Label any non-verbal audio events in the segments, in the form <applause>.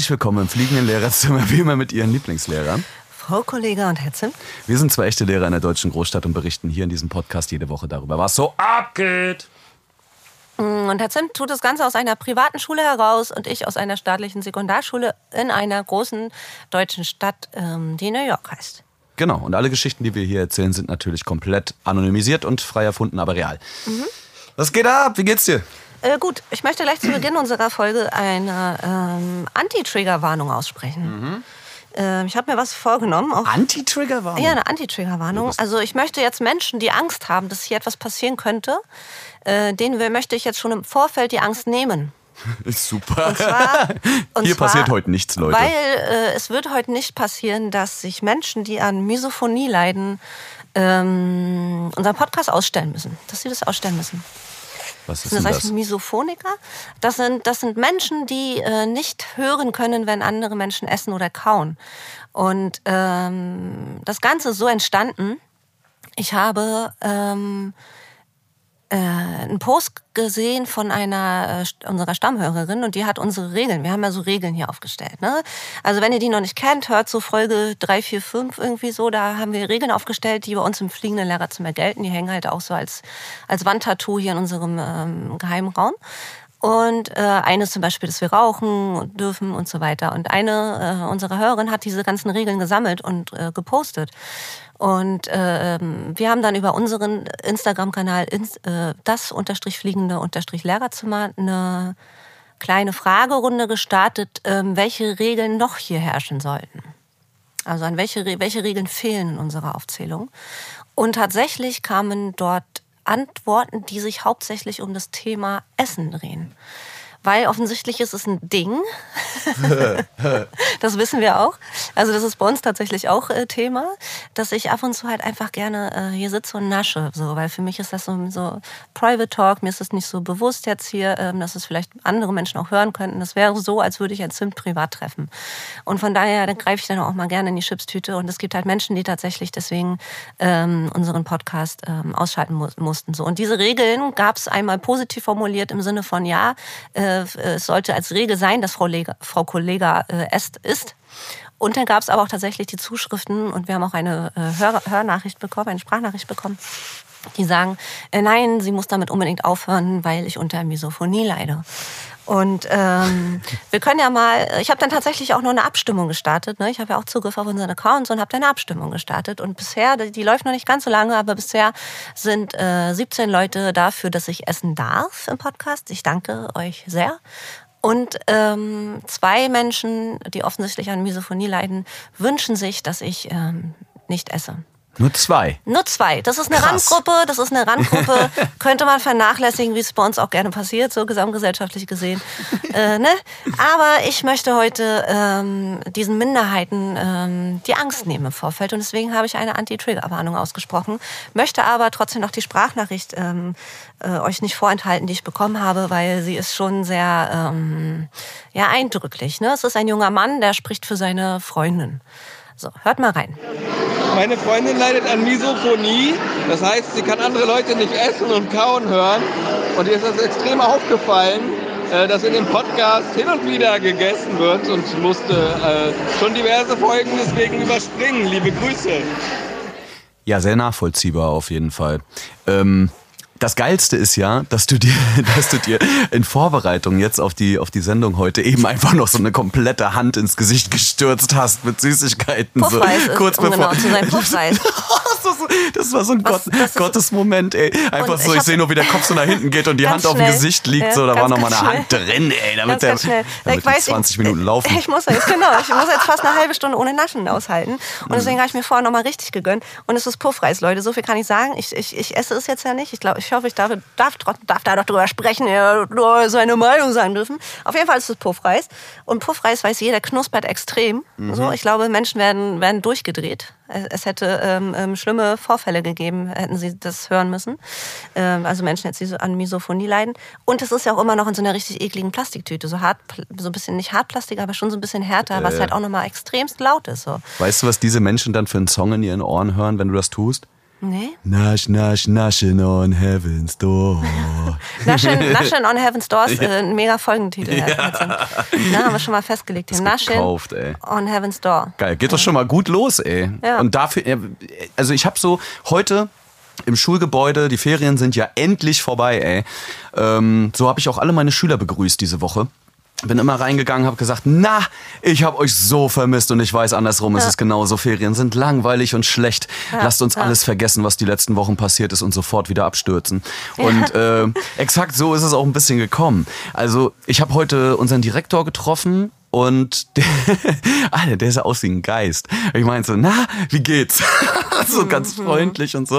Herzlich willkommen im fliegenden Lehrerzimmer, wie immer mit Ihren Lieblingslehrern. Frau Kollege und Herr Zimt. Wir sind zwei echte Lehrer in der deutschen Großstadt und berichten hier in diesem Podcast jede Woche darüber, was so abgeht. Und Herr Zimt tut das Ganze aus einer privaten Schule heraus und ich aus einer staatlichen Sekundarschule in einer großen deutschen Stadt, ähm, die New York heißt. Genau, und alle Geschichten, die wir hier erzählen, sind natürlich komplett anonymisiert und frei erfunden, aber real. Mhm. Was geht ab? Wie geht's dir? Äh, gut, ich möchte gleich zu Beginn unserer Folge eine ähm, Anti-Trigger-Warnung aussprechen. Mhm. Äh, ich habe mir was vorgenommen. Anti-Trigger-Warnung? Ja, eine Anti-Trigger-Warnung. Also ich möchte jetzt Menschen, die Angst haben, dass hier etwas passieren könnte, äh, denen möchte ich jetzt schon im Vorfeld die Angst nehmen. <laughs> Super. Und zwar, <laughs> und Hier zwar, passiert heute nichts, Leute. Weil äh, es wird heute nicht passieren, dass sich Menschen, die an Misophonie leiden, ähm, unseren Podcast ausstellen müssen. Dass sie das ausstellen müssen. Was ist das? heißt das? Misophoniker. Das sind, das sind Menschen, die äh, nicht hören können, wenn andere Menschen essen oder kauen. Und ähm, das Ganze ist so entstanden. Ich habe ähm, äh, einen Post gesehen von einer äh, unserer Stammhörerin und die hat unsere Regeln. Wir haben ja so Regeln hier aufgestellt. Ne? Also wenn ihr die noch nicht kennt, hört so Folge 3, 4, 5 irgendwie so. Da haben wir Regeln aufgestellt, die bei uns im fliegenden Lehrerzimmer gelten. Die hängen halt auch so als, als Wandtattoo hier in unserem ähm, geheimen Raum. Und äh, eines zum Beispiel, dass wir rauchen dürfen und so weiter. Und eine äh, unserer Hörerinnen hat diese ganzen Regeln gesammelt und äh, gepostet. Und äh, wir haben dann über unseren Instagram-Kanal äh, das unterstrich fliegende unterstrich Lehrerzimmer eine kleine Fragerunde gestartet, äh, welche Regeln noch hier herrschen sollten. Also an welche, welche Regeln fehlen in unserer Aufzählung. Und tatsächlich kamen dort Antworten, die sich hauptsächlich um das Thema Essen drehen weil offensichtlich ist es ein Ding. das wissen wir auch. Also das ist bei uns tatsächlich auch äh, Thema, dass ich ab und zu halt einfach gerne äh, hier sitze und nasche, so, weil für mich ist das so, so Private Talk. Mir ist es nicht so bewusst jetzt hier, ähm, dass es vielleicht andere Menschen auch hören könnten. Das wäre so, als würde ich ein Zimt privat treffen. Und von daher greife ich dann auch mal gerne in die Chipstüte. Und es gibt halt Menschen, die tatsächlich deswegen ähm, unseren Podcast ähm, ausschalten mu mussten. So. Und diese Regeln gab es einmal positiv formuliert im Sinne von ja. Äh, äh, es sollte als Regel sein, dass Frau, Lega, Frau Kollega äh, isst. Und dann gab es aber auch tatsächlich die Zuschriften und wir haben auch eine äh, Hör Hörnachricht bekommen, eine Sprachnachricht bekommen, die sagen, äh, nein, sie muss damit unbedingt aufhören, weil ich unter Misophonie leide. Und ähm, wir können ja mal, ich habe dann tatsächlich auch noch eine Abstimmung gestartet. Ne? Ich habe ja auch Zugriff auf unseren Accounts und habe dann eine Abstimmung gestartet. Und bisher, die läuft noch nicht ganz so lange, aber bisher sind äh, 17 Leute dafür, dass ich essen darf im Podcast. Ich danke euch sehr. Und ähm, zwei Menschen, die offensichtlich an Misophonie leiden, wünschen sich, dass ich ähm, nicht esse. Nur zwei. Nur zwei. Das ist eine Krass. Randgruppe. Das ist eine Randgruppe. <laughs> Könnte man vernachlässigen, wie es bei uns auch gerne passiert, so gesamtgesellschaftlich gesehen. äh, ne? Aber ich möchte heute ähm, diesen Minderheiten ähm, die Angst nehmen im Vorfeld. Und deswegen habe ich eine Anti-Trigger-Warnung ausgesprochen. Möchte aber trotzdem noch die Sprachnachricht ähm, äh, euch nicht vorenthalten, die ich bekommen habe, weil sie ist schon sehr ähm, ja, eindrücklich. Ne? Es ist ein junger Mann, der spricht für seine Freundin. So, hört mal rein. Meine Freundin leidet an Misophonie. Das heißt, sie kann andere Leute nicht essen und kauen hören. Und ihr ist das extrem aufgefallen, äh, dass in dem Podcast hin und wieder gegessen wird und musste äh, schon diverse Folgen deswegen überspringen. Liebe Grüße. Ja, sehr nachvollziehbar auf jeden Fall. Ähm, das Geilste ist ja, dass du dir, <laughs> dass du dir in Vorbereitung jetzt auf die, auf die Sendung heute eben einfach noch so eine komplette Hand ins Gesicht gestürzt hast mit Süßigkeiten. Puffreis so, kurz ist, um bevor. Genau zu sein, <laughs> Puffreis. <laughs> das war so ein Was, Gott, Gottesmoment, ey. Einfach so, ich, ich sehe nur, wie der Kopf so nach hinten geht und die Hand auf dem Gesicht liegt. Ja, so, da war noch mal eine schnell. Hand drin, ey. Damit ganz, der damit weiß, 20 Minuten laufen. Ich muss jetzt, genau, ich muss jetzt fast eine <laughs> halbe Stunde ohne Naschen aushalten. Und deswegen habe ich mir vorher noch mal richtig gegönnt. Und es ist Puffreis, Leute. So viel kann ich sagen. Ich, ich, ich esse es jetzt ja nicht. Ich glaube, ich hoffe, ich darf, darf, darf da doch drüber sprechen, ja, seine Meinung sagen dürfen. Auf jeden Fall ist es Puffreis. Und Puffreis weiß jeder, knuspert extrem. Mhm. So, ich glaube, Menschen werden, werden durchgedreht. Es hätte ähm, ähm, schlimme Vorfälle gegeben, hätten sie das hören müssen. Ähm, also Menschen sie an Misophonie leiden. Und es ist ja auch immer noch in so einer richtig ekligen Plastiktüte. So hart, so ein bisschen nicht Hartplastik, aber schon so ein bisschen härter, äh, was halt auch nochmal extremst laut ist. So. Weißt du, was diese Menschen dann für einen Song in ihren Ohren hören, wenn du das tust? Nee? Nasch, nasch, naschen on heaven's door. <laughs> Naschen, Naschen on Heaven's Doors, äh, ein mega Folgentitel. Ja. Na, haben wir schon mal festgelegt. Hier. Naschen gekauft, ey. on Heaven's Door. Geil, geht doch schon mal gut los, ey. Ja. Und dafür, ja, also ich habe so heute im Schulgebäude, die Ferien sind ja endlich vorbei, ey. Ähm, so habe ich auch alle meine Schüler begrüßt diese Woche. Bin immer reingegangen, habe gesagt, na, ich habe euch so vermisst und ich weiß andersrum, es ist genauso. Ferien sind langweilig und schlecht. Lasst uns ja. alles vergessen, was die letzten Wochen passiert ist und sofort wieder abstürzen. Und äh, exakt so ist es auch ein bisschen gekommen. Also ich habe heute unseren Direktor getroffen und der, <laughs> Alter, der sah aus wie ein Geist. Ich meinte so, na, wie geht's? <laughs> so ganz freundlich und so.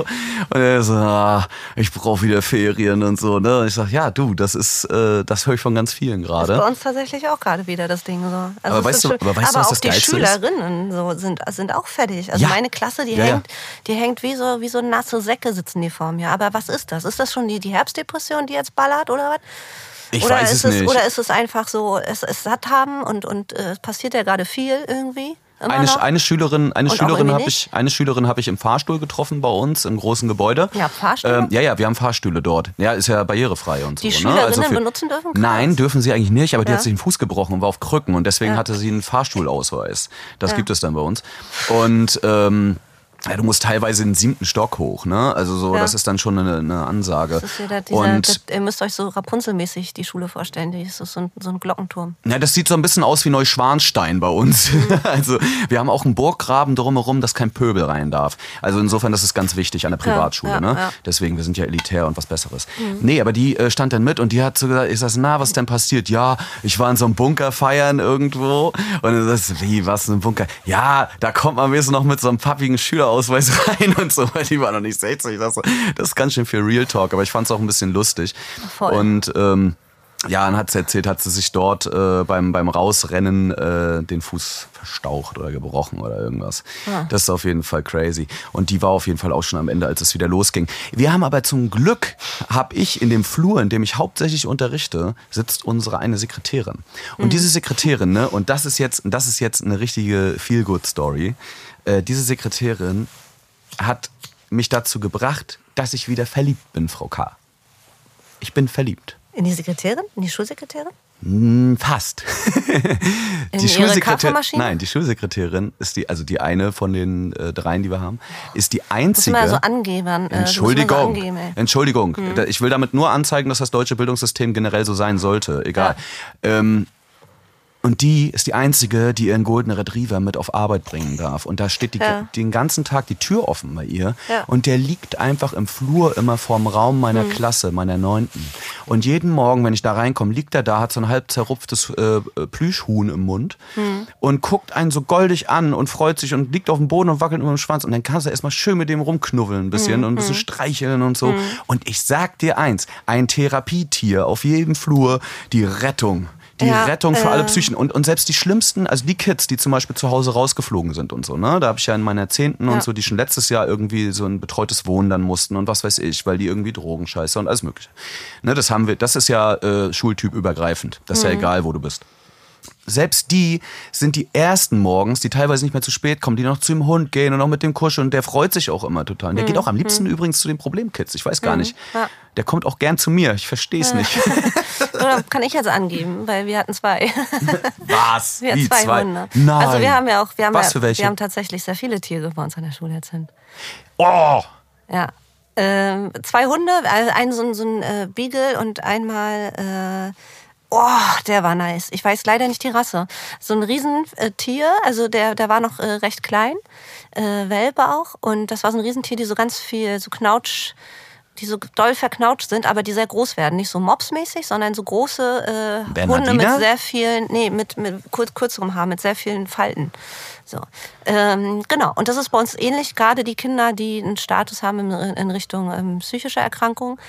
Und er so, ah, ich brauche wieder Ferien und so. Ne? Und ich sag, ja, du, das ist, äh, das höre ich von ganz vielen gerade. bei uns tatsächlich auch gerade wieder das Ding so. Also Aber weißt du- aber weißt du, was auch das die Geilste ist? Schülerinnen so sind, sind auch fertig. Also Ja. meine Klasse, die ja. hängt, die hängt wie so, wie so nasse Säcke sitzen die vor mir. Aber was ist das? Ist das schon die, die Herbstdepression, die jetzt ballert oder was? Ich oder weiß ist es nicht. Oder ist es einfach so, es, es satt haben und, und äh, es passiert ja gerade viel irgendwie? Eine, eine Schülerin, eine Und Schülerin habe ich, eine Schülerin habe ich im Fahrstuhl getroffen bei uns im großen Gebäude. Ja, Fahrstühle? Ähm, ja, ja, wir haben Fahrstühle dort. Ja, ist ja barrierefrei und Die so. ne? Schülerinnen benutzen dürfen keins? Nein, dürfen sie eigentlich nicht, aber die Ja. hat sich den Fuß gebrochen und war auf Krücken und deswegen Ja. hatte sie einen Fahrstuhlausweis. Das gibt es dann bei uns. Und ähm, ja, du musst teilweise in den siebten Stock hoch, ne? Also so, Ja. das ist dann schon eine, eine Ansage. Das ist wieder dieser, und das, ihr müsst euch so Rapunzelmäßig die Schule vorstellen. Die ist so ein, so ein Glockenturm. Ja, das sieht so ein bisschen aus wie Neuschwanstein bei uns. Mhm. <laughs> Also wir haben auch einen Burggraben drumherum, dass kein Pöbel rein darf. Also insofern, das ist ganz wichtig an der Privatschule. ja, ne? ja. Deswegen, wir sind ja elitär und was Besseres. Nee, aber die äh, stand dann mit und die hat so gesagt, ich sag, na, was denn passiert? Ja, ich war in so einem Bunker feiern irgendwo. Und das ist, wie, was, ein Bunker? Ja, da kommt man wenigstens noch mit so einem pappigen Schülerausweis <laughs> rein und so, weil die war noch nicht 60. Das, das ist ganz schön viel Real Talk, aber ich fand es auch ein bisschen lustig. Voll. Und ähm, ja, dann hat sie erzählt, hat sie sich dort äh, beim, beim Rausrennen äh, den Fuß verstaucht oder gebrochen oder irgendwas. Ah. Das ist auf jeden Fall crazy. Und die war auf jeden Fall auch schon am Ende, als es wieder losging. Wir haben aber zum Glück, habe ich in dem Flur, in dem ich hauptsächlich unterrichte, sitzt unsere eine Sekretärin. Und Mhm. diese Sekretärin, ne, und das ist jetzt, das ist jetzt eine richtige Feel-Good-Story. Äh, diese Sekretärin hat mich dazu gebracht, dass ich wieder verliebt bin, Frau K. Ich bin verliebt. In die Sekretärin? In die Schulsekretärin? Hm, Fast. <laughs> In ihre Kaffeemaschine? Nein, die Schulsekretärin ist die, also die eine von den äh, dreien, die wir haben, ist die einzige. immer so angebern. äh, du musst immer so Entschuldigung, angeben. Entschuldigung. Hm. Ich will damit nur anzeigen, dass das deutsche Bildungssystem generell so sein sollte. Egal. Ähm, und die ist die einzige, die ihren Golden Retriever mit auf Arbeit bringen darf. Und da steht die, Ja. den ganzen Tag die Tür offen bei ihr. Ja. Und der liegt einfach im Flur immer vorm Raum meiner Hm. Klasse, meiner Neunten. Und jeden Morgen, wenn ich da reinkomme, liegt er da, hat so ein halb zerrupftes äh, äh, Plüschhuhn im Mund Hm. und guckt einen so goldig an und freut sich und liegt auf dem Boden und wackelt immer im Schwanz. Und dann kannst du erstmal schön mit dem rumknuffeln ein bisschen und ein bisschen streicheln und so. Und ich sag dir eins, ein Therapietier auf jedem Flur, die Rettung. Die Ja, Rettung für äh. alle Psychen. Und, und selbst die schlimmsten, also die Kids, die zum Beispiel zu Hause rausgeflogen sind und so, ne? Da habe ich ja in meiner Zehnten Ja. und so, die schon letztes Jahr irgendwie so ein betreutes Wohnen dann mussten und was weiß ich, weil die irgendwie Drogenscheiße und alles mögliche. Ne, das haben wir, das ist ja äh, schultypübergreifend. Das ist ja egal, wo du bist selbst die sind die ersten morgens, die teilweise nicht mehr zu spät kommen, die noch zu dem Hund gehen und auch mit dem kuscheln. Und der freut sich auch immer total. Und der geht auch am liebsten übrigens zu den Problemkids. Ich weiß gar nicht. ja. Der kommt auch gern zu mir. Ich verstehe es nicht. <laughs> Oder kann ich jetzt angeben, weil wir hatten zwei. <laughs> Was? Wir hatten zwei, zwei? Hunde. Nein. Also wir haben ja auch, wir haben, Was ja, für welche? wir haben tatsächlich sehr viele Tiere bei uns an der Schule jetzt sind. Oh! Ja. Ähm, zwei Hunde, also einen so, ein- so ein äh, Beagle und einmal, äh, oh, der war nice. Ich weiß leider nicht die Rasse. So ein Riesentier, äh, also der, der war noch äh, recht klein, äh, Welpe auch. Und das war so ein Riesentier, die so ganz viel, so Knautsch, die so doll verknautscht sind, aber die sehr groß werden. Nicht so mobsmäßig, sondern so große äh, Hunde mit sehr vielen, nee, mit, mit kurz, kürzerem Haar, mit sehr vielen Falten. So. Ähm, genau. Und das ist bei uns ähnlich. Gerade die Kinder, die einen Status haben in, in Richtung ähm, psychischer Erkrankung,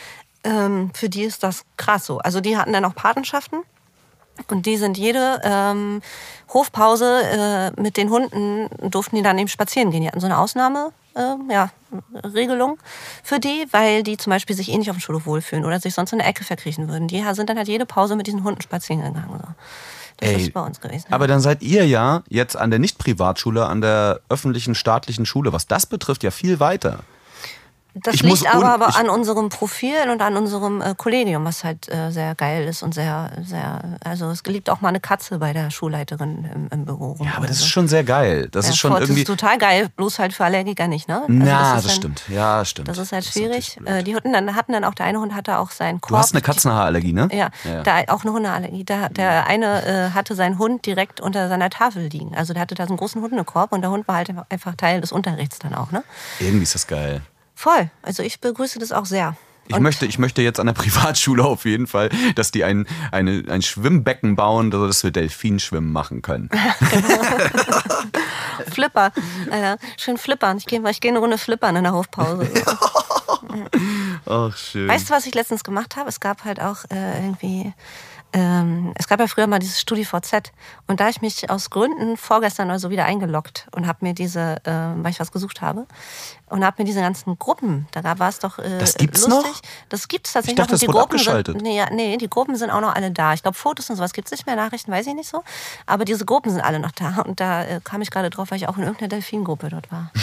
ähm, für die ist das krass so. Also die hatten dann auch Patenschaften. Und die sind jede ähm, Hofpause äh, mit den Hunden, durften die dann eben spazieren gehen. Die hatten so eine Ausnahme, äh, ja, Regelung für die, weil die zum Beispiel sich eh nicht auf dem Schulhof wohlfühlen oder sich sonst in der Ecke verkriechen würden. Die sind dann halt jede Pause mit diesen Hunden spazieren gegangen. So. Das Ey, ist bei uns gewesen. Aber dann seid ihr ja jetzt an der Nicht-Privatschule, an der öffentlichen staatlichen Schule, was das betrifft, ja viel weiter. Das ich liegt aber, aber an unserem Profil und an unserem äh, Kollegium, was halt äh, sehr geil ist und sehr, sehr, also es liegt auch mal eine Katze bei der Schulleiterin im, im Büro. rum Ja, aber das so. ist schon sehr geil. Das Ja, ist schon voll, irgendwie. Das ist total geil, bloß halt für Allergiker nicht, ne? Also Na, ist das, dann- stimmt. Ja, stimmt. Das ist halt schwierig. blöd. Äh, die hatten dann, hatten dann auch, der eine Hund hatte auch seinen Korb. Du hast eine Katzenhaarallergie, ne? Ja, ja. Da, auch eine Hundeallergie. Da, der eine äh, hatte seinen Hund direkt unter seiner Tafel liegen. Also der hatte da so einen großen Hundekorb und der Hund war halt einfach Teil des Unterrichts dann auch, ne? Irgendwie ist das geil. Voll. Also ich begrüße das auch sehr. Ich möchte, ich möchte jetzt an der <laughs> Privatschule auf jeden Fall, dass die ein, eine, ein Schwimmbecken bauen, dass wir Delfinschwimmen machen können. <laughs> Flipper. Alter, schön flippern. Ich gehe ich geh eine Runde flippern in der Hofpause. <laughs> Ach, schön. Weißt du, was ich letztens gemacht habe? Es gab halt auch äh, irgendwie. Ähm, es gab ja früher mal dieses StudiVZ und da habe ich mich aus Gründen vorgestern oder so wieder eingeloggt und habe mir diese, äh, weil ich was gesucht habe und habe mir diese ganzen Gruppen, da war es doch äh, Das gibt's lustig. noch? Das gibt's tatsächlich Ich dachte, noch. die Gruppen abgeschaltet. Sind, nee, nee, die Gruppen sind auch noch alle da. Ich glaube, Fotos und sowas gibt's nicht mehr, Nachrichten weiß ich nicht so. Aber diese Gruppen sind alle noch da und da äh, kam ich gerade drauf, weil ich auch in irgendeiner Delfingruppe dort war. <laughs>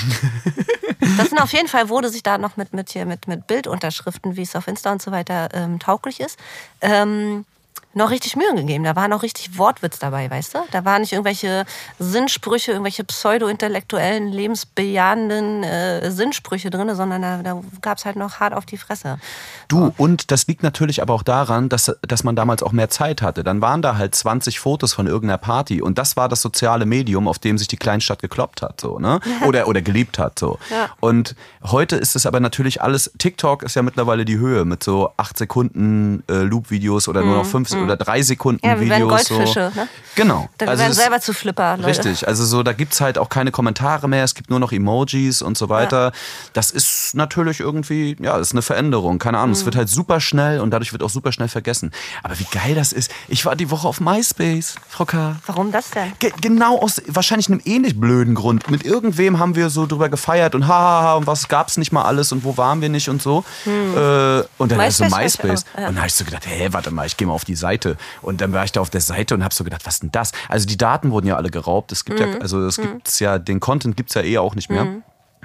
Das sind auf jeden Fall, wurde sich da noch mit, mit, hier, mit, mit Bildunterschriften, wie es auf Insta und so weiter ähm, tauglich ist, ähm, noch richtig Mühe gegeben. Da war noch richtig Wortwitz dabei, weißt du? Da waren nicht irgendwelche Sinnsprüche, irgendwelche pseudo-intellektuellen, lebensbejahenden äh, Sinnsprüche drin, sondern da, da gab es halt noch hart auf die Fresse. Du, und das liegt natürlich aber auch daran, dass, dass man damals auch mehr Zeit hatte. Dann waren da halt 20 Fotos von irgendeiner Party und das war das soziale Medium, auf dem sich die Kleinstadt gekloppt hat, so, ne? Oder, oder geliebt hat, so. Ja. Und heute ist es aber natürlich alles, TikTok ist ja mittlerweile die Höhe mit so 8 Sekunden äh, Loop-Videos oder nur noch 5 oder 3 Sekunden Mhm, Ja, wir Videos. Goldfische, so. ne? Genau. Da wir Also werden es- selber zu Flipper, Leute. Richtig, also so, da gibt's halt auch keine Kommentare mehr, es gibt nur noch Emojis und so weiter. Das ist natürlich irgendwie, ja, ist eine Veränderung, keine Ahnung. Es wird halt super schnell und dadurch wird auch super schnell vergessen. Aber wie geil das ist. Ich war die Woche auf MySpace, Frau K. Warum das denn? Ge genau aus wahrscheinlich einem ähnlich blöden Grund. Mit irgendwem haben wir so drüber gefeiert und hahaha und was gab's nicht mal alles und wo waren wir nicht und so. Äh, und dann ist so MySpace ich MySpace. ja. Und dann habe ich so gedacht, hä, warte mal, ich gehe mal auf die Seite. Und dann war ich da auf der Seite und habe so gedacht, was denn das? Also die Daten wurden ja alle geraubt. Es gibt Mhm. ja, also es gibt's ja, den Content gibt's ja eh auch nicht mehr.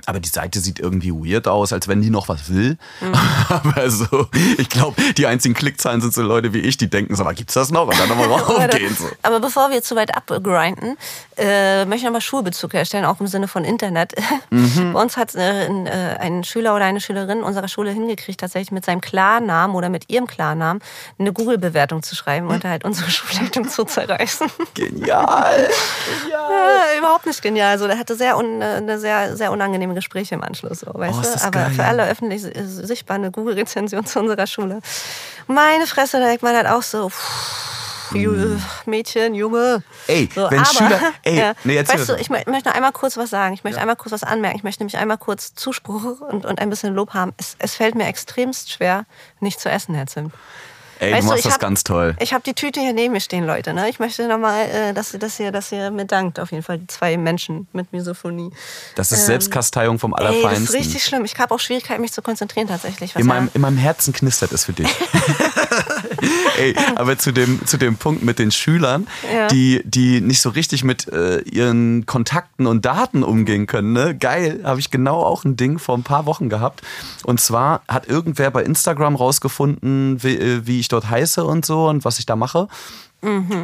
Aber die Seite sieht irgendwie weird aus, als wenn die noch was will. Mhm. <laughs> Aber so, ich glaube, die einzigen Klickzahlen sind so Leute wie ich, die denken so, aber gibt's das noch? Und dann nochmal <laughs> raufgehen. So. Aber bevor wir zu weit abgrinden, äh, möchte ich nochmal Schulbezug herstellen, auch im Sinne von Internet. Mhm. <laughs> Bei uns hat äh, ein, äh, ein Schüler oder eine Schülerin unserer Schule hingekriegt, tatsächlich mit seinem Klarnamen oder mit ihrem Klarnamen eine Google-Bewertung zu schreiben und halt unsere Schulleitung zu zerreißen. Genial. Ja, überhaupt nicht genial. Also der hatte sehr un, eine sehr, sehr unangenehme Gespräche im Anschluss, so, weißt Oh, du? Aber geil. für alle öffentlich sichtbar eine Google-Rezension zu unserer Schule. Meine Fresse, da denkt man halt auch so, pff, Ju- Mädchen, Junge. Hm. Ey, so, wenn aber, Schüler- <laughs> ey, nee, erzähl weißt du, ich mö- möchte noch einmal kurz was sagen. Ich möchte einmal kurz was anmerken. Ich möchte nämlich einmal kurz Zuspruch und, und ein bisschen Lob haben. Es, es fällt mir extremst schwer, nicht zu essen, Herr Zimt. Ey, Weißt du machst ich das hab- ganz toll. Ich habe die Tüte hier neben mir stehen, Leute. Ne? Ich möchte nochmal, äh, dass, ihr- dass, ihr, dass ihr mir dankt, auf jeden Fall, die zwei Menschen mit Misophonie. Das ist Selbstkasteiung vom ähm, Ey, das Allerfeinsten. ist richtig schlimm. Ich habe auch Schwierigkeiten, mich zu konzentrieren tatsächlich. Was In meinem, in meinem Herzen knistert es für dich. <laughs> <laughs> Ey, aber zu dem, zu dem Punkt mit den Schülern, Ja. die, die nicht so richtig mit äh, ihren Kontakten und Daten umgehen können. Ne? Geil, habe ich genau auch ein Ding vor ein paar Wochen gehabt. Und zwar hat irgendwer bei Instagram rausgefunden, wie, äh, wie ich dort heiße und so und was ich da mache.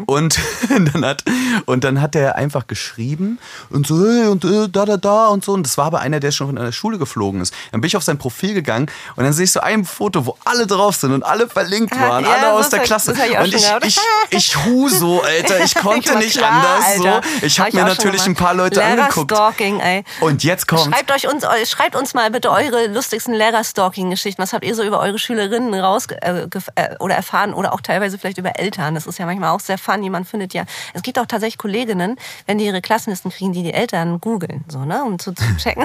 Und <laughs> dann hat und dann hat er einfach geschrieben und so und äh, da da da und so und das war aber einer, der schon von der Schule geflogen ist. Dann bin ich auf sein Profil gegangen und dann sehe ich so ein Foto, wo alle drauf sind und alle verlinkt waren, ja, alle aus der hab- Klasse. hab ich und ich, ich ich hu so, Alter, ich <laughs> konnte nicht klar, anders Alter. so. Ich Hab habe mir auch schon natürlich ein paar Leute angeguckt. Lehrer-Stalking, ey. Und jetzt kommt Schreibt, euch uns, schreibt uns mal bitte eure lustigsten Lehrer-Stalking-Geschichten. Was habt ihr so über eure Schülerinnen raus äh, äh, oder erfahren oder auch teilweise vielleicht über Eltern? Das ist ja manchmal auch sehr funny. Man findet ja, es gibt auch tatsächlich Kolleginnen, wenn die ihre Klassenlisten kriegen, die die Eltern googeln, so, ne, um zu, zu <laughs> checken,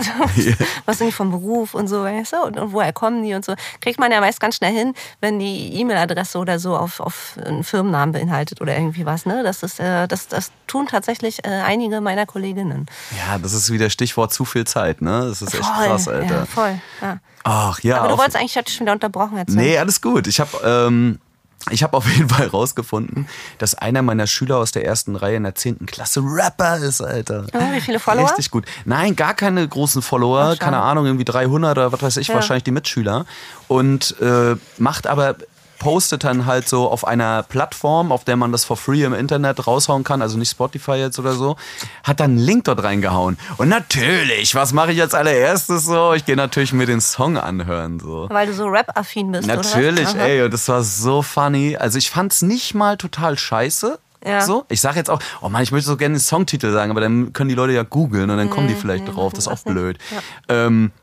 was sind die vom Beruf und so, weißt du, und, und woher kommen die und so. Kriegt man ja meist ganz schnell hin, wenn die E-Mail-Adresse oder so auf, auf einen Firmennamen beinhaltet oder irgendwie was, ne. Das ist, äh, das, das tun tatsächlich äh, einige meiner Kolleginnen. Ja, das ist wieder Stichwort zu viel Zeit, ne? Das ist echt Voll, krass, Alter. Ja, voll. Ja. Ach ja. Aber du wolltest eigentlich, ich hatte schon wieder unterbrochen jetzt. ne? Nee, alles gut. Ich habe ähm, ich habe auf jeden Fall rausgefunden, dass einer meiner Schüler aus der ersten Reihe in der 10. Klasse Rapper ist, Alter. Oh, wie viele Follower? Richtig gut. Nein, gar keine großen Follower, keine Ahnung, irgendwie 300 oder was weiß ich, Ja. wahrscheinlich die Mitschüler. Und äh, macht aber postet dann halt so auf einer Plattform, auf der man das for free im Internet raushauen kann, also nicht Spotify jetzt oder so, hat dann einen Link dort reingehauen. Und natürlich, was mache ich als allererstes so? Ich gehe natürlich mir den Song anhören so. Weil du so Rap-affin bist, oder? Natürlich, Aha. ey, und das war so funny. Also ich fand's nicht mal total scheiße. Ja. So. Ich sage jetzt auch, oh Mann, ich möchte so gerne den Songtitel sagen, aber dann können die Leute ja googeln und dann kommen Mhm. die vielleicht drauf. Das ist auch blöd. Ähm, <laughs>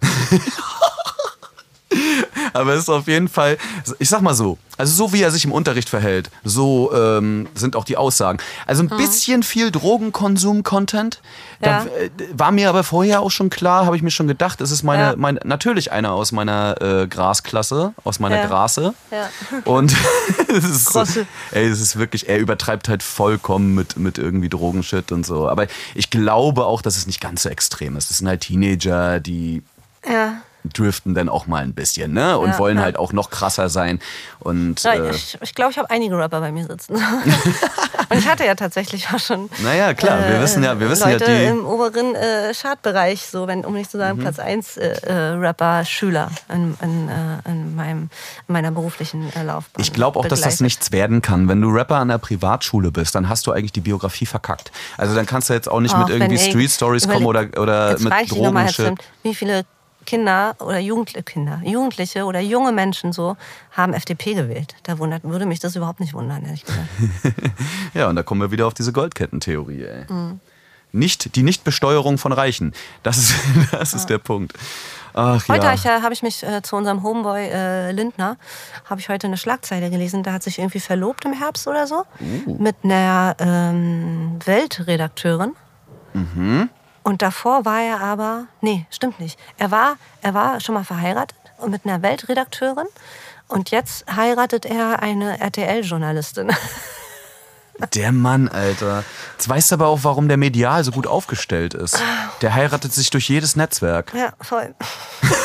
aber es ist auf jeden Fall, ich sag mal so, also so wie er sich im Unterricht verhält, so ähm, sind auch die Aussagen. Also ein bisschen viel Drogenkonsum-Content. Mhm. Ja. äh, war mir aber vorher auch schon klar, habe ich mir schon gedacht, es ist meine, Ja. mein, natürlich einer aus meiner äh, Grasklasse, aus meiner Ja. Grase. Ja. Und <laughs> es ist, Grosse. ey, es ist wirklich, er übertreibt halt vollkommen mit, mit irgendwie Drogenshit und so. Aber ich glaube auch, dass es nicht ganz so extrem ist. Das sind halt Teenager, die Ja. Driften dann auch mal ein bisschen, ne? Und Ja, wollen ja. halt auch noch krasser sein. Und Ja, äh, ich ich glaube, ich habe einige Rapper bei mir sitzen. <laughs> Und ich hatte ja tatsächlich auch schon. naja, klar, wir wissen ja, wir wissen Leute ja die. im oberen äh, Chartbereich, so wenn, um nicht zu Mhm. sagen Platz 1 äh, äh, Rapper-Schüler in, in, äh, in, meinem, in meiner beruflichen äh, Laufbahn. Ich glaube auch, dass das begleitet. nichts werden kann. Wenn du Rapper an der Privatschule bist, dann hast du eigentlich die Biografie verkackt. Also dann kannst du jetzt auch nicht mit Auch irgendwie wenn, ey, Street Stories kommen oder, oder mit. Zimt, Wie viele Kinder oder Jugendliche, Kinder, Jugendliche oder junge Menschen so haben FDP gewählt? Da wundert, würde mich das überhaupt nicht wundern, ehrlich gesagt. <laughs> Ja, und da kommen wir wieder auf diese Goldkettentheorie, ey. Mhm. Nicht, die Nichtbesteuerung von Reichen. Das ist, <laughs> das ist der Punkt. Ach Heute ja. habe ich, ja, habe ich mich äh, zu unserem Homeboy äh, Lindner, habe ich heute eine Schlagzeile gelesen, der hat sich irgendwie verlobt im Herbst oder so Uh. mit einer ähm, Weltredakteurin. Mhm. Und davor war er aber, nee, stimmt nicht. Er war, er war schon mal verheiratet und mit einer Weltredakteurin und jetzt heiratet er eine RTL-Journalistin. <laughs> Der Mann, Alter. Jetzt weißt du aber auch, warum der medial so gut aufgestellt ist. Der heiratet sich durch jedes Netzwerk. ja, voll. <laughs>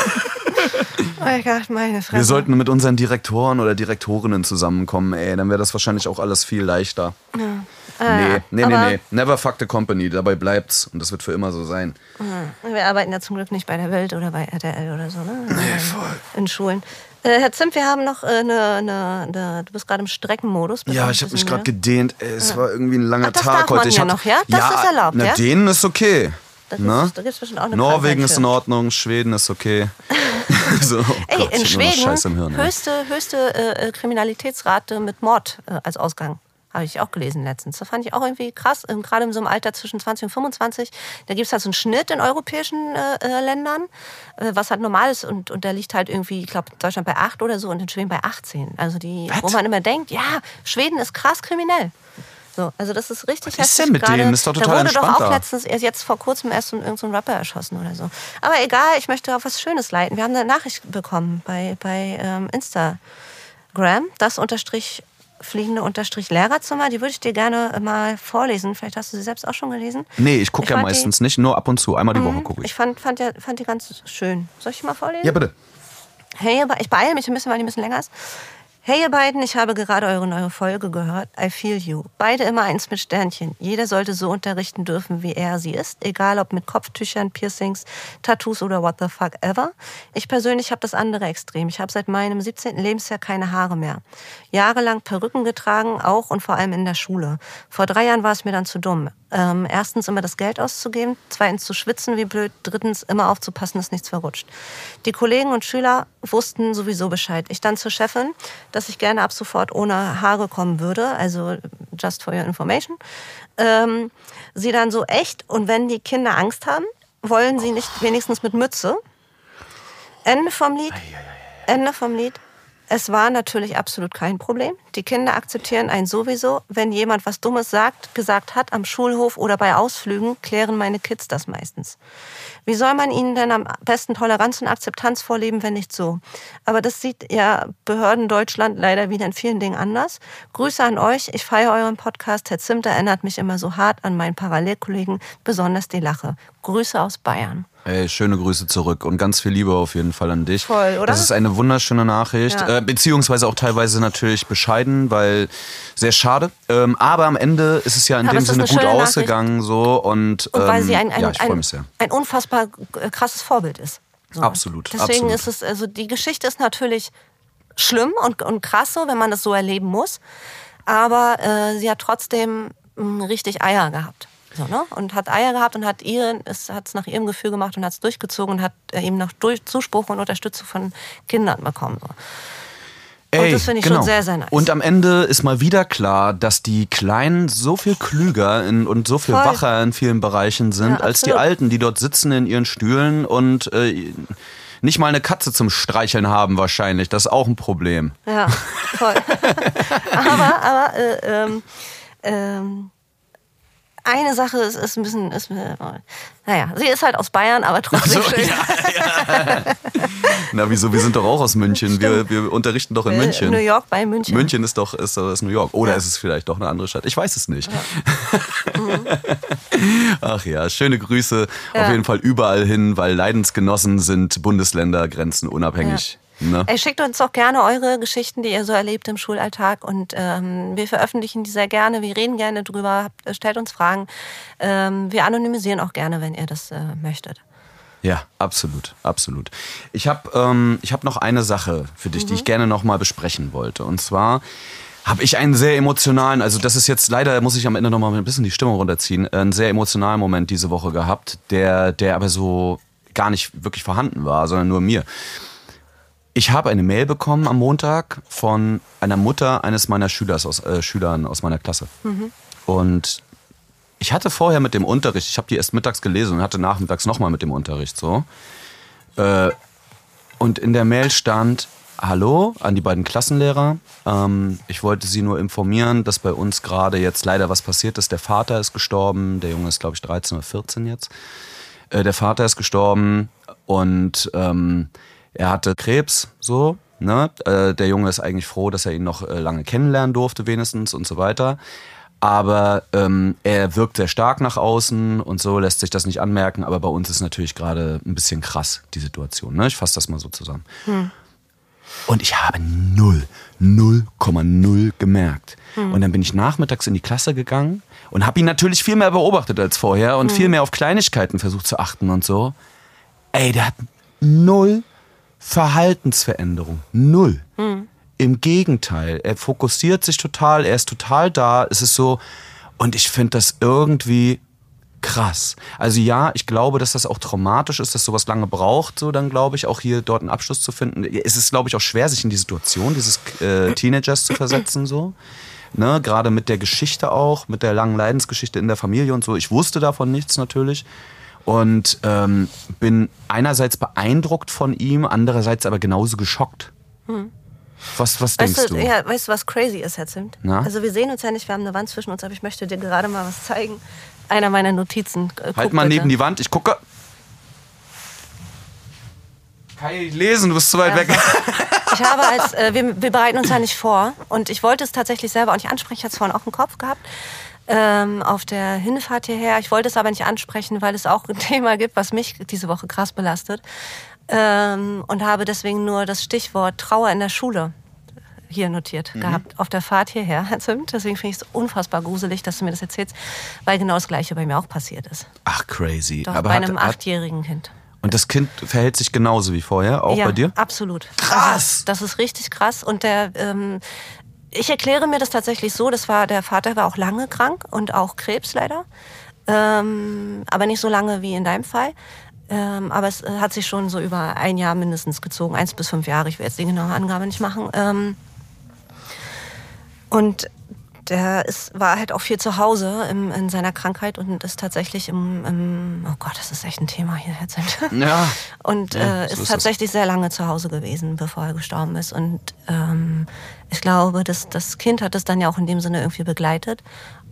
oh Gott, meine Fresse. Wir sollten mit unseren Direktoren oder Direktorinnen zusammenkommen, ey. Dann wäre das wahrscheinlich auch alles viel leichter. Nee, nee, nee, aber- nee. Never fuck the company. Dabei bleibt's. Und das wird für immer so sein. Wir arbeiten ja zum Glück nicht bei der Welt oder bei RTL oder so, ne? Nee, voll. In Schulen. Äh, Herr Zimt, wir haben noch äh, eine, eine, eine, du bist gerade im Streckenmodus. Ja, ich habe mich gerade gedehnt. Ey, es war irgendwie ein langer Ach, das Tag darf man heute. Ich ja hab- noch, ja? Das ist erlaubt, na, ja? denen ist okay. Das ist, eine Norwegen Krankheit ist in Ordnung, Schweden ist okay. <laughs> so, oh Ey, Gott, in Schweden Hirn, höchste, höchste äh, Kriminalitätsrate mit Mord äh, als Ausgang. Habe ich auch gelesen letztens. Das fand ich auch irgendwie krass. Ähm, Gerade in so einem Alter zwischen 20 und 25. Da gibt es halt so einen Schnitt in europäischen äh, äh, Ländern, äh, was halt normal ist. Und, und der liegt halt irgendwie, ich glaube, Deutschland bei 8 oder so und in Schweden bei 18. Also die, wo Was? man immer denkt, ja, Schweden ist krass kriminell. So, also das ist richtig Was ist denn mit gerade. denen? Ist doch total Da wurde doch auch letztens, erst jetzt vor kurzem erst so ein, irgend so Rapper erschossen oder so. Aber egal, ich möchte auf was Schönes leiten. Wir haben eine Nachricht bekommen bei, bei ähm, Instagram, das unterstrich fliegende unterstrich Lehrerzimmer. Die würde ich dir gerne mal vorlesen. Vielleicht hast du sie selbst auch schon gelesen. Nee, ich gucke ja fand die- meistens nicht, nur ab und zu. Einmal die Woche gucke Ich ich. fand, fand, ja, fand die ganz schön. Soll ich die mal vorlesen? Ja, bitte. Hey, ich beeile mich ein bisschen, weil die ein bisschen länger ist. Hey ihr beiden, ich habe gerade eure neue Folge gehört. I feel you. Beide immer eins mit Sternchen. Jeder sollte so unterrichten dürfen, wie er sie ist. Egal ob mit Kopftüchern, Piercings, Tattoos oder what the fuck ever. Ich persönlich habe das andere Extrem. Ich habe seit meinem 17. Lebensjahr keine Haare mehr. Jahrelang Perücken getragen, auch und vor allem in der Schule. Vor drei Jahren war es mir dann zu dumm. Ähm, erstens immer das Geld auszugeben, zweitens zu schwitzen wie blöd, drittens immer aufzupassen, dass nichts verrutscht. Die Kollegen und Schüler wussten sowieso Bescheid. Ich dann zur Chefin, dass ich gerne ab sofort ohne Haare kommen würde, also just for your information. Ähm, sie dann so echt und wenn die Kinder Angst haben, wollen sie nicht wenigstens mit Mütze. Ende vom Lied. Ende vom Lied. Es war natürlich absolut kein Problem. Die Kinder akzeptieren einen sowieso. Wenn jemand was Dummes sagt, gesagt hat am Schulhof oder bei Ausflügen, klären meine Kids das meistens. Wie soll man ihnen denn am besten Toleranz und Akzeptanz vorleben, wenn nicht so? Aber das sieht ja Behörden Deutschland leider wieder in vielen Dingen anders. Grüße an euch. Ich feiere euren Podcast. Herr Zimt erinnert mich immer so hart an meinen Parallelkollegen, besonders die Lache. Grüße aus Bayern. Ey, schöne Grüße zurück und ganz viel Liebe auf jeden Fall an dich. Voll, oder? Das ist eine wunderschöne Nachricht, Ja. äh, beziehungsweise auch teilweise natürlich bescheiden, weil sehr schade. Ähm, aber am Ende ist es ja in Aber dem Sinne gut ausgegangen so und, Und weil ähm, sie ein, ein, ja, ich freue mich sehr. ein unfassbar äh, krasses Vorbild ist. So. Absolut, Deswegen absolut. ist es, also die Geschichte ist natürlich schlimm und, und krass so, wenn man das so erleben muss. Aber äh, sie hat trotzdem mh, richtig Eier gehabt. So, ne? Und hat Eier gehabt und hat es hat es nach ihrem Gefühl gemacht und hat es durchgezogen und hat äh, eben noch durch Zuspruch und Unterstützung von Kindern bekommen. So. Ey, das finde ich genau. schon sehr, sehr nice. Und am Ende ist mal wieder klar, dass die Kleinen so viel klüger in, und so viel Voll. wacher in vielen Bereichen sind, Ja, als die. Alten, die dort sitzen in ihren Stühlen und äh, nicht mal eine Katze zum Streicheln haben wahrscheinlich. Das ist auch ein Problem. Ja, voll. <laughs> aber aber äh, ähm, ähm, eine Sache ist, ist ein bisschen, ist, äh, naja, sie ist halt aus Bayern, aber trotzdem So, schön. <laughs> Na wieso, wir sind doch auch aus München. Wir, wir unterrichten doch in Äh, München. New York bei München. München ist doch ist doch das New York. Oder ist es vielleicht doch eine andere Stadt? Ich weiß es nicht. <laughs> Ach ja, schöne Grüße auf Ja. jeden Fall überall hin, weil Leidensgenossen sind Bundesländergrenzen unabhängig. Ne? Ey, schickt uns doch gerne eure Geschichten, die ihr so erlebt im Schulalltag. Und ähm, wir veröffentlichen die sehr gerne. Wir reden gerne drüber. Habt- Stellt uns Fragen. Ähm, wir anonymisieren auch gerne, wenn ihr das äh, möchtet. Ja, absolut, absolut. Ich habe ähm, ich hab noch eine Sache für dich, die Mhm. ich gerne noch mal besprechen wollte. Und zwar habe ich einen sehr emotionalen, also das ist jetzt leider, muss ich am Ende noch mal ein bisschen die Stimmung runterziehen, einen sehr emotionalen Moment diese Woche gehabt, der, der aber so gar nicht wirklich vorhanden war, sondern nur mir. Ich habe eine Mail bekommen am Montag von einer Mutter eines meiner Schülers aus, äh, Schülern aus meiner Klasse. Und ich hatte vorher mit dem Unterricht, ich habe die erst mittags gelesen und hatte nachmittags nochmal mit dem Unterricht so. Äh, und in der Mail stand, hallo an die beiden Klassenlehrer. Ähm, ich wollte Sie nur informieren, dass bei uns gerade jetzt leider was passiert ist. Der Vater ist gestorben, der Junge ist glaube ich 13 oder 14 jetzt. Äh, der Vater ist gestorben und ähm, er hatte Krebs, so. Ne? Äh, der Junge ist eigentlich froh, dass er ihn noch äh, lange kennenlernen durfte, wenigstens und so weiter. Aber ähm, er wirkt sehr stark nach außen und so lässt sich das nicht anmerken. Aber bei uns ist natürlich gerade ein bisschen krass, die Situation. Ne? Ich fasse das mal so zusammen. Und ich habe null, 0,0 gemerkt. Und dann bin ich nachmittags in die Klasse gegangen und habe ihn natürlich viel mehr beobachtet als vorher und viel mehr auf Kleinigkeiten versucht zu achten und so. Ey, der hat null Verhaltensveränderung. Null. Im Gegenteil, er fokussiert sich total, er ist total da. Es ist so, und ich finde das irgendwie krass. Also ja, ich glaube, dass das auch traumatisch ist, dass sowas lange braucht, so dann glaube ich auch hier dort einen Abschluss zu finden. Es ist glaube ich auch schwer, sich in die Situation dieses äh, Teenagers zu versetzen so. Ne, gerade mit der Geschichte auch, mit der langen Leidensgeschichte in der Familie und so. Ich wusste davon nichts natürlich und ähm, bin einerseits beeindruckt von ihm, andererseits aber genauso geschockt. Was, was denkst Weißt du, du? ja, weißt du, was crazy ist, Herr Zimt? Na? Also wir sehen uns ja nicht, wir haben eine Wand zwischen uns, aber ich möchte dir gerade mal was zeigen. Einer meiner Notizen. Äh, halt guck mal bitte. neben die Wand, ich gucke. Kann ich lesen, du bist zu weit Ja, weg. <laughs> Ich habe als, äh, wir, wir bereiten uns ja nicht vor und ich wollte es tatsächlich selber auch nicht ansprechen. Ich hatte es vorhin auch im Kopf gehabt ähm, auf der Hinfahrt hierher. Ich wollte es aber nicht ansprechen, weil es auch ein <laughs> Thema gibt, was mich diese Woche krass belastet. Ähm, und habe deswegen nur das Stichwort Trauer in der Schule hier notiert gehabt, auf der Fahrt hierher. <laughs> Deswegen finde ich es unfassbar gruselig, dass du mir das erzählst, weil genau das Gleiche bei mir auch passiert ist. Ach, crazy. Doch Aber bei einem hat, achtjährigen Kind. und das Kind verhält sich genauso wie vorher, auch ja, bei dir? Absolut. Krass! Also, das ist richtig krass. Und der, ähm, ich erkläre mir das tatsächlich so, das war, der Vater war auch lange krank und auch Krebs leider. Ähm, aber nicht so lange wie in deinem Fall. Ähm, aber es äh, hat sich schon so über ein Jahr mindestens gezogen, eins bis fünf Jahre. Ich will jetzt die genaue Angabe nicht machen. Ähm, und der ist, war halt auch viel zu Hause im, in seiner Krankheit und ist tatsächlich im, im, oh Gott, das ist echt ein Thema hier jetzt. Ja. Und Ja, äh, so ist, ist tatsächlich sehr lange zu Hause gewesen, bevor er gestorben ist. Und ähm, ich glaube, dass das Kind hat es dann ja auch in dem Sinne irgendwie begleitet.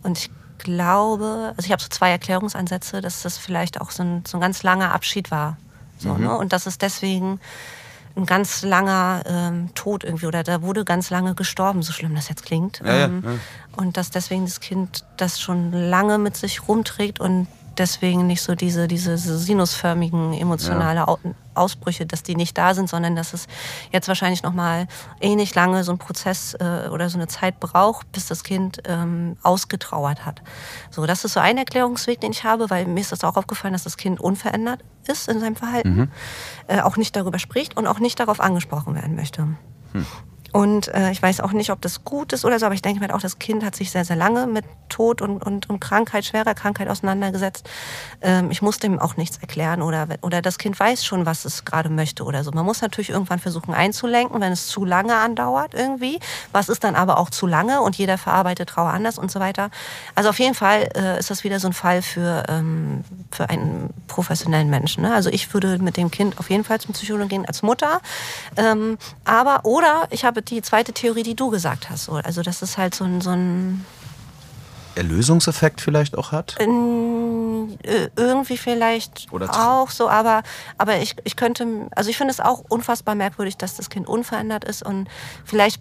Und ich glaube, also ich habe so zwei Erklärungsansätze, dass das vielleicht auch so ein, so ein ganz langer Abschied war. So, Mhm. ne? Und dass es deswegen ein ganz langer ähm, Tod irgendwie oder da wurde ganz lange gestorben, so schlimm das jetzt klingt. Ja, ja, ähm, ja. Und dass deswegen das Kind das schon lange mit sich rumträgt und deswegen nicht so diese, diese sinusförmigen emotionale ja. Ausbrüche, dass die nicht da sind, sondern dass es jetzt wahrscheinlich noch mal ähnlich lange so ein Prozess äh, oder so eine Zeit braucht, bis das Kind ähm, ausgetrauert hat. So, das ist so ein Erklärungsweg, den ich habe, weil mir ist das auch aufgefallen, dass das Kind unverändert ist in seinem Verhalten, mhm. äh, auch nicht darüber spricht und auch nicht darauf angesprochen werden möchte. Hm. Und äh, ich weiß auch nicht, ob das gut ist oder so, aber ich denke mir auch, das Kind hat sich sehr, sehr lange mit Tod und, und, und Krankheit, schwerer Krankheit auseinandergesetzt. Ähm, ich muss dem auch nichts erklären oder, oder das Kind weiß schon, was es gerade möchte oder so. Man muss natürlich irgendwann versuchen einzulenken, wenn es zu lange andauert irgendwie. Was ist dann aber auch zu lange und jeder verarbeitet Trauer anders und so weiter. Also auf jeden Fall äh, ist das wieder so ein Fall für, ähm, für einen professionellen Menschen. Ne? Also ich würde mit dem Kind auf jeden Fall zum Psychologen gehen als Mutter. Ähm, aber, oder ich habe die zweite Theorie, die du gesagt hast. Also, dass es halt so ein, so ein Erlösungseffekt vielleicht auch hat? Äh, irgendwie vielleicht auch so, aber, aber ich, ich könnte, also ich finde es auch unfassbar merkwürdig, dass das Kind unverändert ist und vielleicht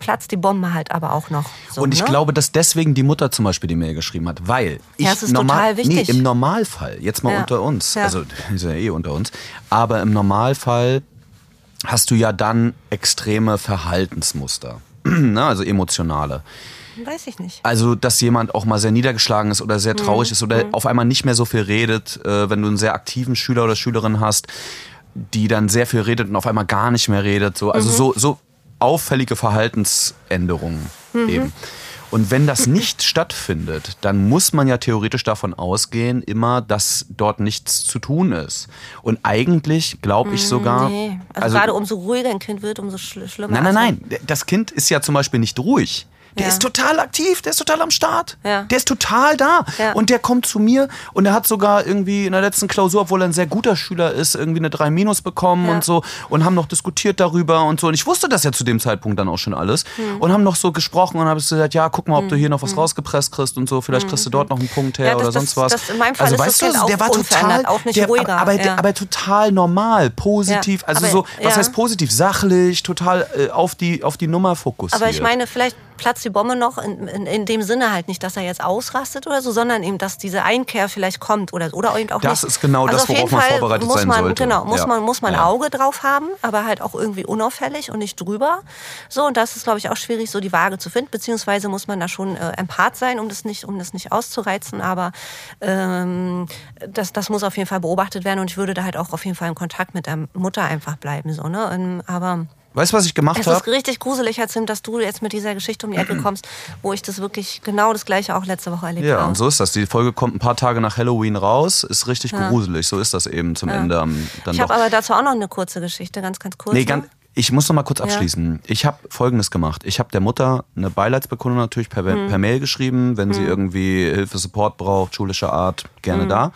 platzt die Bombe halt aber auch noch. So, und ich ne? glaube, dass deswegen die Mutter zum Beispiel die Mail geschrieben hat, weil ich ja, das ist normal, total wichtig. Nee, im Normalfall, jetzt mal ja. unter uns, ja. also <laughs> ist ja eh unter uns, aber im Normalfall hast du ja dann extreme Verhaltensmuster, <clears throat> ne? also emotionale. Weiß ich nicht. Also, dass jemand auch mal sehr niedergeschlagen ist oder sehr traurig mhm. ist oder mhm. auf einmal nicht mehr so viel redet, äh, wenn du einen sehr aktiven Schüler oder Schülerin hast, die dann sehr viel redet und auf einmal gar nicht mehr redet. So. Also mhm. so, so auffällige Verhaltensänderungen mhm. eben. Und wenn das nicht stattfindet, dann muss man ja theoretisch davon ausgehen, immer, dass dort nichts zu tun ist. Und eigentlich glaube ich mm, sogar. Nee. Also, also, gerade umso ruhiger ein Kind wird, umso schlimmer. Nein, nein, nein. Das Kind ist ja zum Beispiel nicht ruhig. Der ja. ist total aktiv, der ist total am Start. Ja. Der ist total da. Ja. Und der kommt zu mir und er hat sogar irgendwie in der letzten Klausur, obwohl er ein sehr guter Schüler ist, irgendwie eine 3 Minus bekommen und so und haben noch diskutiert darüber und so. Und ich wusste das ja zu dem Zeitpunkt dann auch schon alles. Mhm. Und haben noch so gesprochen und habe gesagt, ja, guck mal, ob du hm. hier noch was mhm. rausgepresst kriegst und so. Vielleicht kriegst du dort noch einen Punkt her oder das, sonst was. Das in meinem Fall also weißt du, der war total, auch nicht der, ruhiger. Aber, aber, aber, total normal, positiv. Also aber, so, was heißt positiv? Sachlich, total äh, auf, die, auf die Nummer fokussiert. Aber ich meine, vielleicht platzt die Bombe noch in, in, in, dem Sinne halt nicht, dass er jetzt ausrastet oder so, sondern eben, dass diese Einkehr vielleicht kommt oder, oder eben auch das nicht. ist genau also das, worauf man vorbereitet muss sein man, sollte. Genau, muss ja. man, muss man ja. Auge drauf haben, aber halt auch irgendwie unauffällig und nicht drüber. So, und das ist, glaube ich, auch schwierig, so die Waage zu finden, beziehungsweise muss man da schon äh, empath sein, um das nicht, um das nicht auszureizen, aber ähm, das, das muss auf jeden Fall beobachtet werden und ich würde da halt auch auf jeden Fall in Kontakt mit der Mutter einfach bleiben, so, ne? Ähm, aber Weißt du, was ich gemacht habe? Es ist richtig gruselig, Herr Zimt, dass du jetzt mit dieser Geschichte um die Ecke kommst, wo ich das wirklich genau das gleiche auch letzte Woche erlebt ja, habe. Ja, und so ist das. Die Folge kommt ein paar Tage nach Halloween raus, ist richtig ja. gruselig. So ist das eben zum ja. Ende. Dann ich habe aber dazu auch noch eine kurze Geschichte, ganz, ganz kurz. Nee, ganz, ich muss noch mal kurz abschließen. Ich habe Folgendes gemacht. Ich habe der Mutter eine Beileidsbekundung natürlich per, hm. per Mail geschrieben, wenn hm. sie irgendwie Hilfe, Support braucht, schulischer Art, gerne hm. da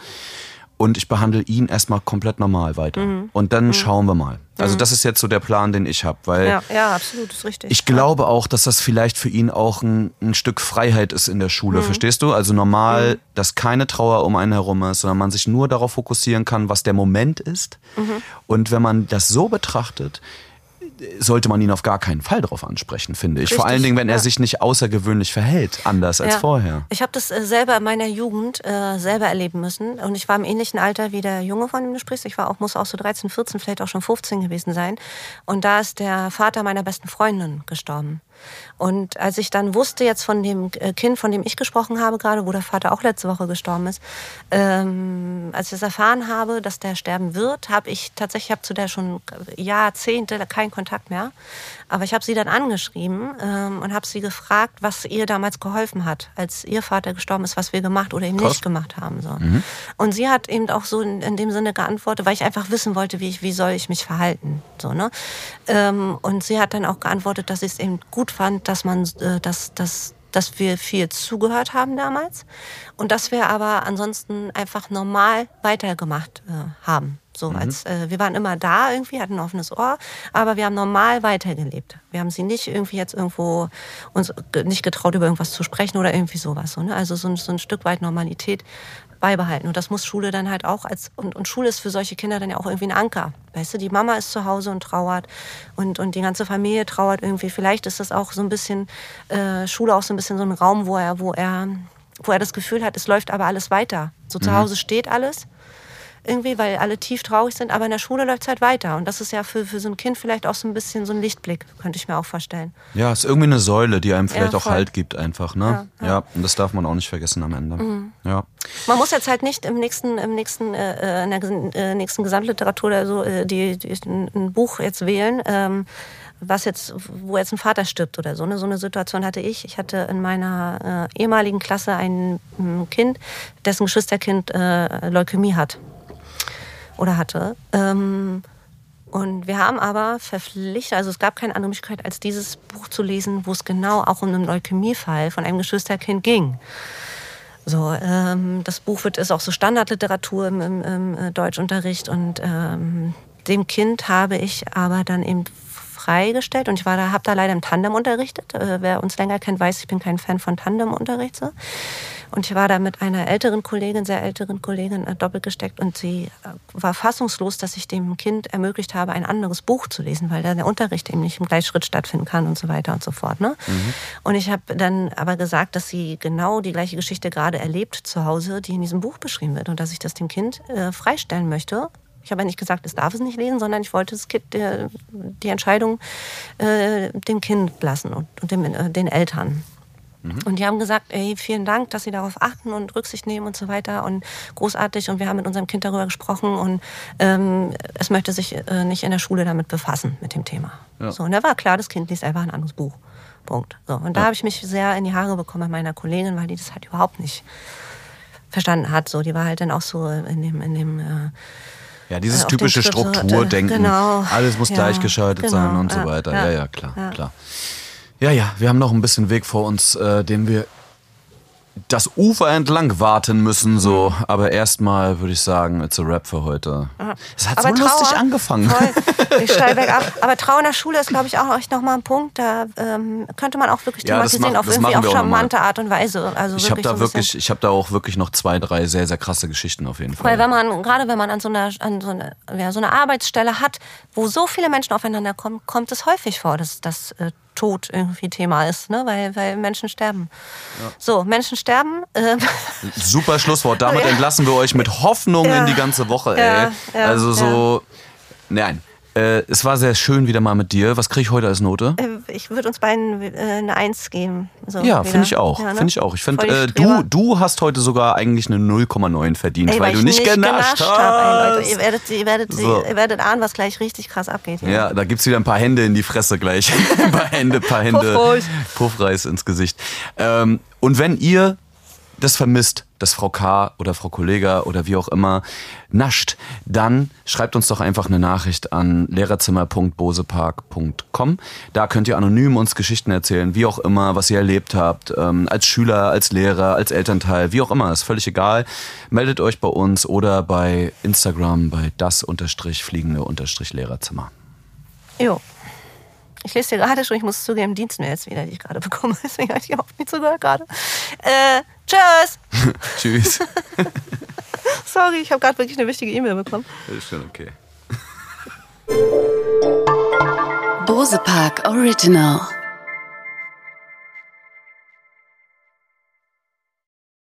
und ich behandle ihn erstmal komplett normal weiter. Mhm. Und dann mhm. schauen wir mal. Also mhm. das ist jetzt so der Plan, den ich habe, weil ja, ja, absolut, ist richtig. Ich glaube auch, dass das vielleicht für ihn auch ein, ein Stück Freiheit ist in der Schule, mhm. verstehst du? Also normal, mhm. dass keine Trauer um einen herum ist, sondern man sich nur darauf fokussieren kann, was der Moment ist. Mhm. Und wenn man das so betrachtet, sollte man ihn auf gar keinen Fall darauf ansprechen, finde ich. Richtig, Vor allen Dingen, wenn er sich nicht außergewöhnlich verhält, anders als vorher. Ich habe das äh, selber in meiner Jugend äh, selber erleben müssen. Und ich war im ähnlichen Alter wie der Junge, von dem du sprichst. Ich war auch, muss auch so 13, 14, vielleicht auch schon 15 gewesen sein. Und da ist der Vater meiner besten Freundin gestorben. Und als ich dann wusste jetzt von dem äh, Kind, von dem ich gesprochen habe gerade, wo der Vater auch letzte Woche gestorben ist, ähm, als ich das erfahren habe, dass der sterben wird, habe ich tatsächlich, habe zu der schon Jahrzehnte keinen Kontakt mehr. Aber ich habe sie dann angeschrieben ähm, und habe sie gefragt, was ihr damals geholfen hat, als ihr Vater gestorben ist, was wir gemacht oder eben Krass. nicht gemacht haben. So. Mhm. Und sie hat eben auch so in, in, dem Sinne geantwortet, weil ich einfach wissen wollte, wie, ich, wie soll ich mich verhalten. So, ne? Ähm, und sie hat dann auch geantwortet, dass sie es eben gut fand, dass man, äh, dass, dass, dass wir viel zugehört haben damals und dass wir aber ansonsten einfach normal weitergemacht äh, haben. So mhm. als äh, wir waren immer da irgendwie, hatten ein offenes Ohr, aber wir haben normal weitergelebt. Wir haben sie nicht irgendwie jetzt irgendwo uns nicht getraut, über irgendwas zu sprechen oder irgendwie sowas. So, ne? Also so ein, so ein Stück weit Normalität beibehalten. Und das muss Schule dann halt auch als, und, und Schule ist für solche Kinder dann ja auch irgendwie ein Anker. Weißt du, die Mama ist zu Hause und trauert und, und die ganze Familie trauert irgendwie. Vielleicht ist das auch so ein bisschen, äh, Schule auch so ein bisschen so ein Raum, wo er, wo er wo er das Gefühl hat, es läuft aber alles weiter. So zu Hause steht alles irgendwie, weil alle tief traurig sind, aber in der Schule läuft es halt weiter. Und das ist ja für, für so ein Kind vielleicht auch so ein bisschen so ein Lichtblick, könnte ich mir auch vorstellen. Ja, ist irgendwie eine Säule, die einem vielleicht Ja, auch. Halt gibt einfach, ne? Ja, Ja, ja. und das darf man auch nicht vergessen am Ende. Ja. Man muss jetzt halt nicht im nächsten, im nächsten, äh, in der äh, nächsten Gesamtliteratur oder so äh, die, die, ein, Buch jetzt wählen, ähm, was jetzt, wo jetzt ein Vater stirbt oder so. Ne? So eine Situation hatte ich. Ich hatte in meiner äh, ehemaligen Klasse ein Kind, dessen Geschwisterkind äh, Leukämie hat oder hatte. Ähm, und wir haben aber verpflichtet, also es gab keine andere Möglichkeit, als dieses Buch zu lesen, wo es genau auch um einen Leukämiefall von einem Geschwisterkind ging. So, ähm, das Buch wird ist auch so Standardliteratur im, im, im äh, Deutschunterricht und ähm, dem Kind habe ich aber dann eben freigestellt und ich da, habe da leider im Tandem unterrichtet. Äh, wer uns länger kennt, weiß, ich bin kein Fan von Tandemunterricht. So. Und ich war da mit einer älteren Kollegin, sehr älteren Kollegin, äh, doppelt gesteckt und sie äh, war fassungslos, dass ich dem Kind ermöglicht habe, ein anderes Buch zu lesen, weil da der Unterricht eben nicht im Gleichschritt stattfinden kann und so weiter und so fort. Ne? Und ich habe dann aber gesagt, dass sie genau die gleiche Geschichte gerade erlebt zu Hause, die in diesem Buch beschrieben wird und dass ich das dem Kind äh, freistellen möchte. Ich habe ja nicht gesagt, es darf es nicht lesen, sondern ich wollte das kind, äh, die Entscheidung äh, dem Kind lassen und, und dem, äh, den Eltern. Und die haben gesagt, ey, vielen Dank, dass Sie darauf achten und Rücksicht nehmen und so weiter und großartig. Und wir haben mit unserem Kind darüber gesprochen und ähm, es möchte sich äh, nicht in der Schule damit befassen, mit dem Thema. Ja. So, und da war klar, das Kind liest einfach ein anderes Buch. Punkt. So, und da habe ich mich sehr in die Haare bekommen bei meiner Kollegin, weil die das halt überhaupt nicht verstanden hat. So, die war halt dann auch so in dem, in dem äh, Ja, dieses den typische so, äh, Strukturdenken. genau. Alles muss Ja, gleichgeschaltet genau, sein und so ja, weiter. ja, Ja, ja, klar, ja. klar. Ja, ja, wir haben noch ein bisschen Weg vor uns, äh, den wir das Ufer entlang warten müssen, so. Mhm. Aber erstmal würde ich sagen, it's a rap für heute. Es hat so Aber lustig Trauer- angefangen. Voll, <laughs> ich steil bergab. Aber Trauer in der Schule ist, glaube ich, auch echt nochmal ein Punkt. Da ähm, könnte man auch wirklich Ja, thematisieren, mach- auf irgendwie auf charmante Art und Weise. Also Ich habe da so wirklich, bisschen- ich habe da auch wirklich noch zwei, drei sehr, sehr krasse Geschichten auf jeden Fall. Weil wenn man, gerade wenn man an so einer, an so einer, ja, so einer Arbeitsstelle hat, wo so viele Menschen aufeinander kommen, kommt es häufig vor, dass das äh, Tod irgendwie Thema ist, ne? weil, weil Menschen sterben. So, Menschen sterben. ähm, Super Schlusswort. Damit <laughs> Ja. entlassen wir euch mit Hoffnung Ja. in die ganze Woche, ey. Ja, ja, also so. Nein. Äh, es war sehr schön wieder mal mit dir. Was kriege ich heute als Note? äh, ich würde uns beiden äh, eine Eins geben. So, Ja, finde ich auch. Ja, ne? Finde ich auch. Ich finde, äh, du, du hast heute sogar eigentlich eine 0,9 verdient, Ey, weil, du ich nicht genascht ey, Leute. hast. Ihr werdet, ihr, werdet, So. ihr werdet ahnen, was gleich richtig krass abgeht. hier. Ja, da gibt's wieder ein paar Hände in die Fresse gleich. <laughs> ein paar Hände, paar Hände. Puffreis. Puffreis ins Gesicht. Ähm, und wenn ihr das vermisst, dass Frau K. oder Frau Kollega oder wie auch immer nascht, dann schreibt uns doch einfach eine Nachricht an lehrerzimmer.bosepark.com. Da könnt ihr anonym uns Geschichten erzählen, wie auch immer, was ihr erlebt habt, ähm, als Schüler, als Lehrer, als Elternteil, wie auch immer, ist völlig egal. Meldet euch bei uns oder bei Instagram bei das unterstrich fliegende unterstrich Lehrerzimmer. Jo. Ich lese dir gerade schon, ich muss zugeben, Dienstmails wieder, die ich gerade bekomme. <laughs> Deswegen habe ich überhaupt nicht zugehört gerade. Äh, tschüss! <laughs> Tschüss. <laughs> Sorry, ich habe gerade wirklich eine wichtige E-Mail bekommen. ist schon okay. Bose Park Original.